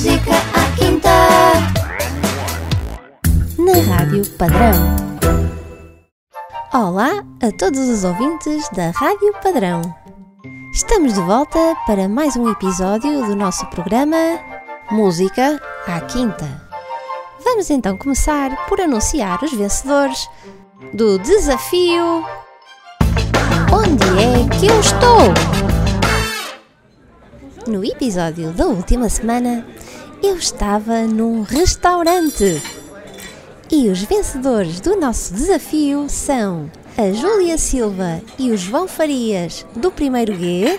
música à quinta. Na Rádio Padrão. Olá a todos os ouvintes da Rádio Padrão. Estamos de volta para mais um episódio do nosso programa Música à Quinta. Vamos então começar por anunciar os vencedores do desafio Onde é que eu estou? No episódio da última semana, eu estava num restaurante. E os vencedores do nosso desafio são a Júlia Silva e o João Farias do primeiro G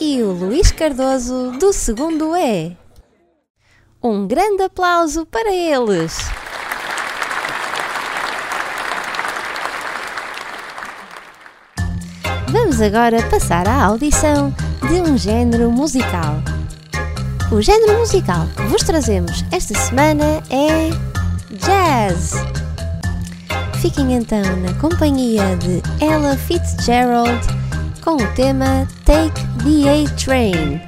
e o Luís Cardoso do segundo E. Um grande aplauso para eles! Vamos agora passar à audição de um género musical. O género musical que vos trazemos esta semana é Jazz. Fiquem então na companhia de Ella Fitzgerald com o tema Take the A Train.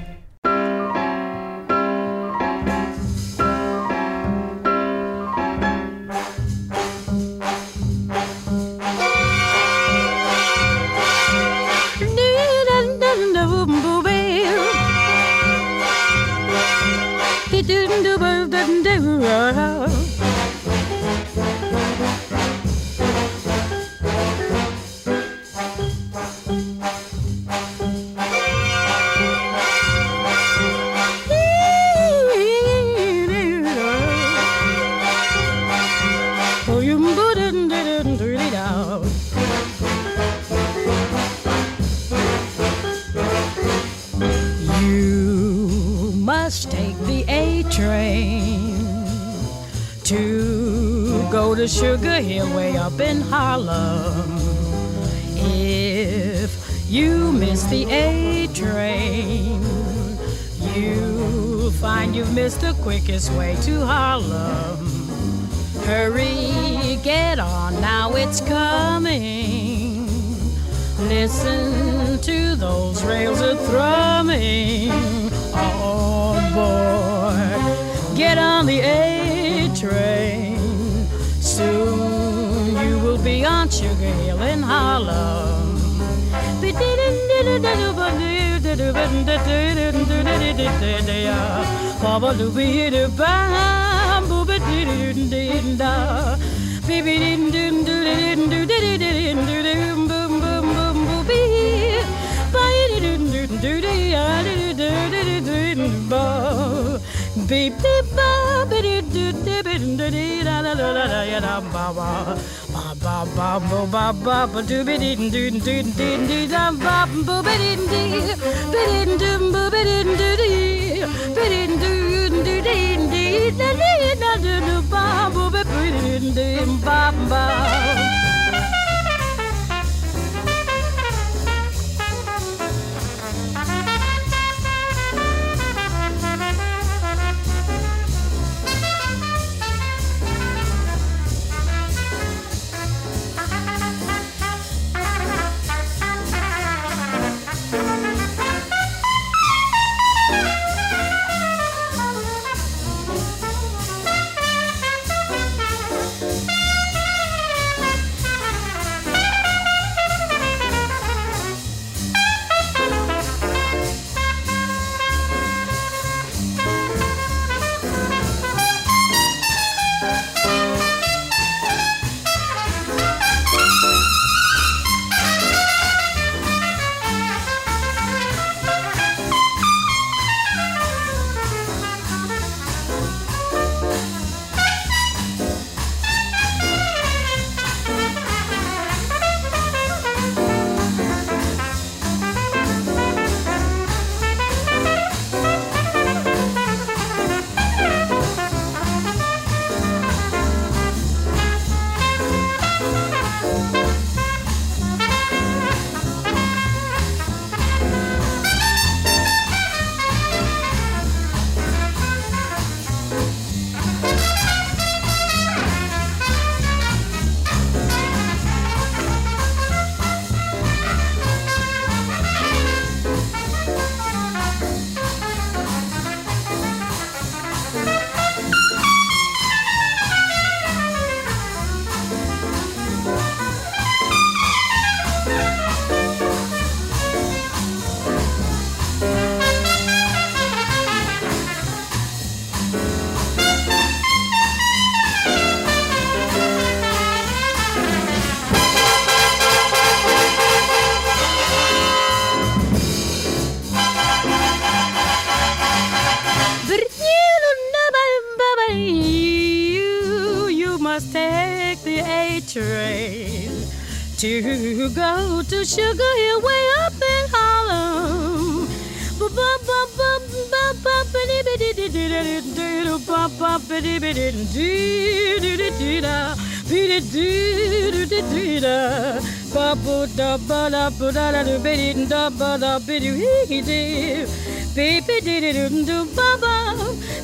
Sugar Hill way up in Harlem. If you miss the A train, you'll find you've missed the quickest way to Harlem. Hurry, get on now, it's coming. Listen to those rails a thrumming. Oh boy, get on the A Sugar Hill in Harlem. Beep beep ba Ba ba telling you, you must take the A train to go to Sugar Hill way up in Harlem. Baby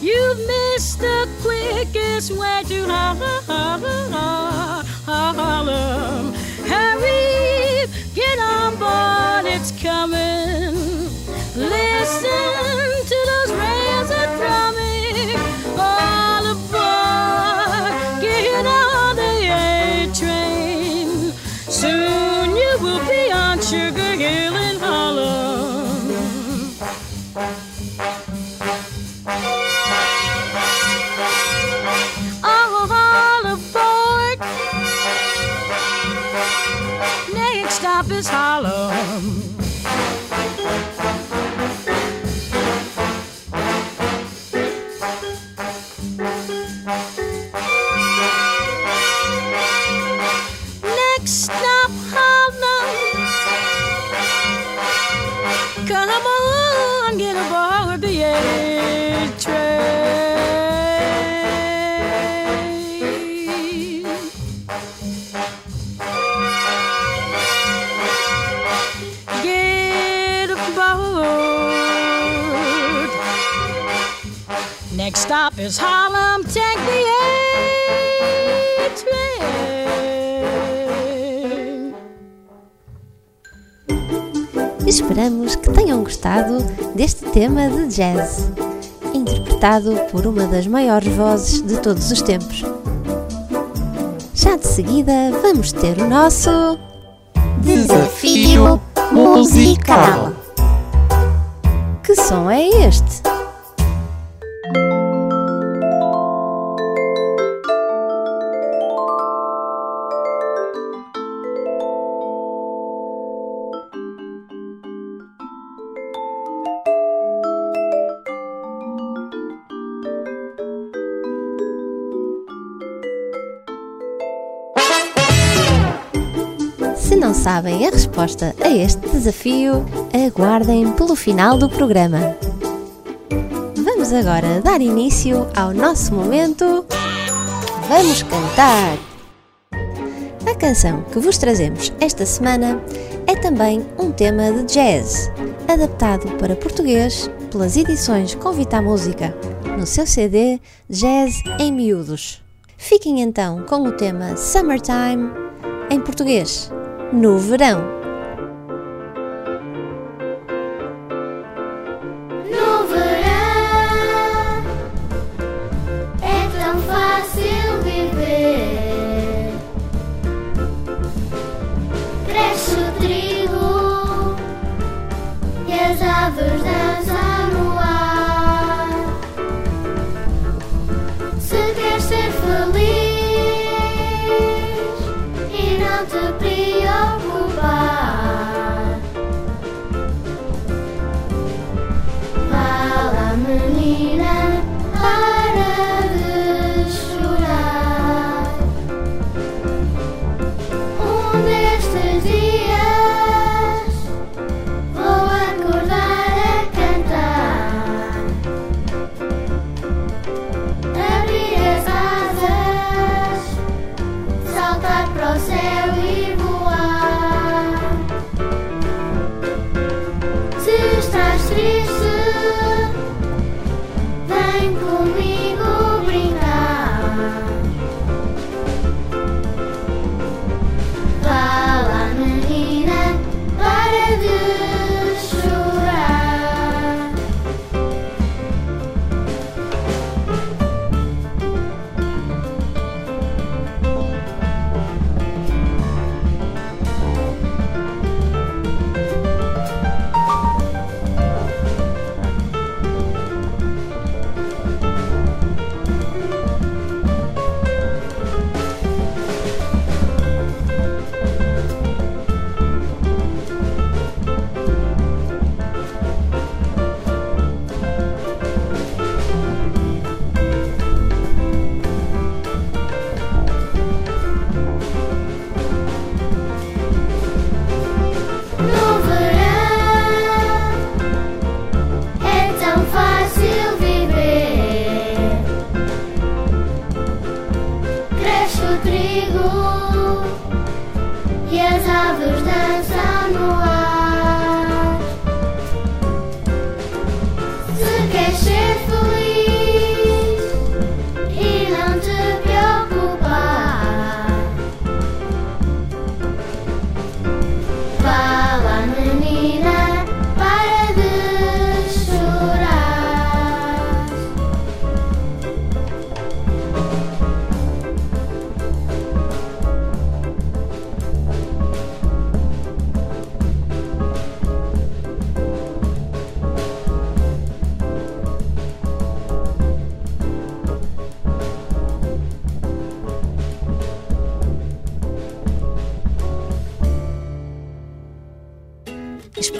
you missed the quickest way to Harlem. Hurry, get on board, it's coming. Listen to those rails are drumming. All aboard, get on the A train. Soon you will be on Sugar Hill Next stop is Harlem. Take the A train. Esperamos que tenham gostado deste tema de jazz, interpretado por uma das maiores vozes de todos os tempos. Já de seguida vamos ter o nosso Desafio musical. Que som é este? Se não sabem a resposta a este desafio, aguardem pelo final do programa. Vamos agora dar início ao nosso momento. Vamos cantar! A canção que vos trazemos esta semana é também um tema de jazz, adaptado para português pelas edições Convita a Música, no seu CD Jazz em Miúdos. Fiquem então com o tema Summertime, em português, no verão. No verão é tão fácil viver. Cresce o trigo e as aves dançam no. nestes dias.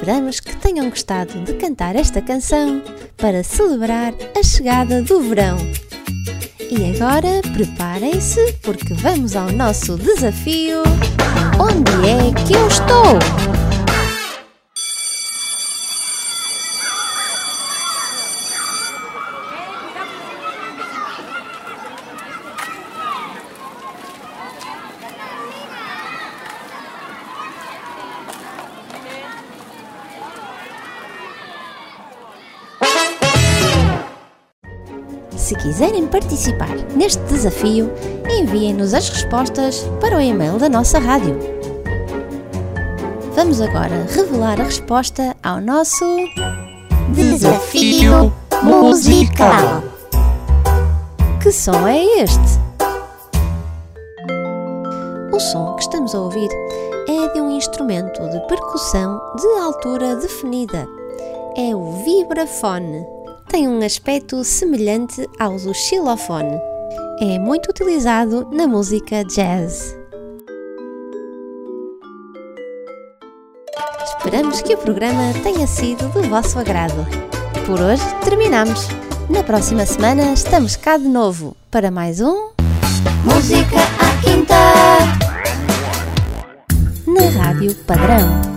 Esperamos que tenham gostado de cantar esta canção para celebrar a chegada do verão. E agora preparem-se porque vamos ao nosso desafio. Onde é que eu estou? Quiserem participar neste desafio, enviem-nos as respostas para o e-mail da nossa rádio. Vamos agora revelar a resposta ao nosso Desafio musical. Que som é este? O som que estamos a ouvir é de um instrumento de percussão de altura definida. É o vibrafone. Tem um aspecto semelhante ao do xilofone. É muito utilizado na música jazz. Esperamos que o programa tenha sido do vosso agrado. Por hoje terminamos. Na próxima semana estamos cá de novo para mais um Música à quinta. na Rádio Padrão.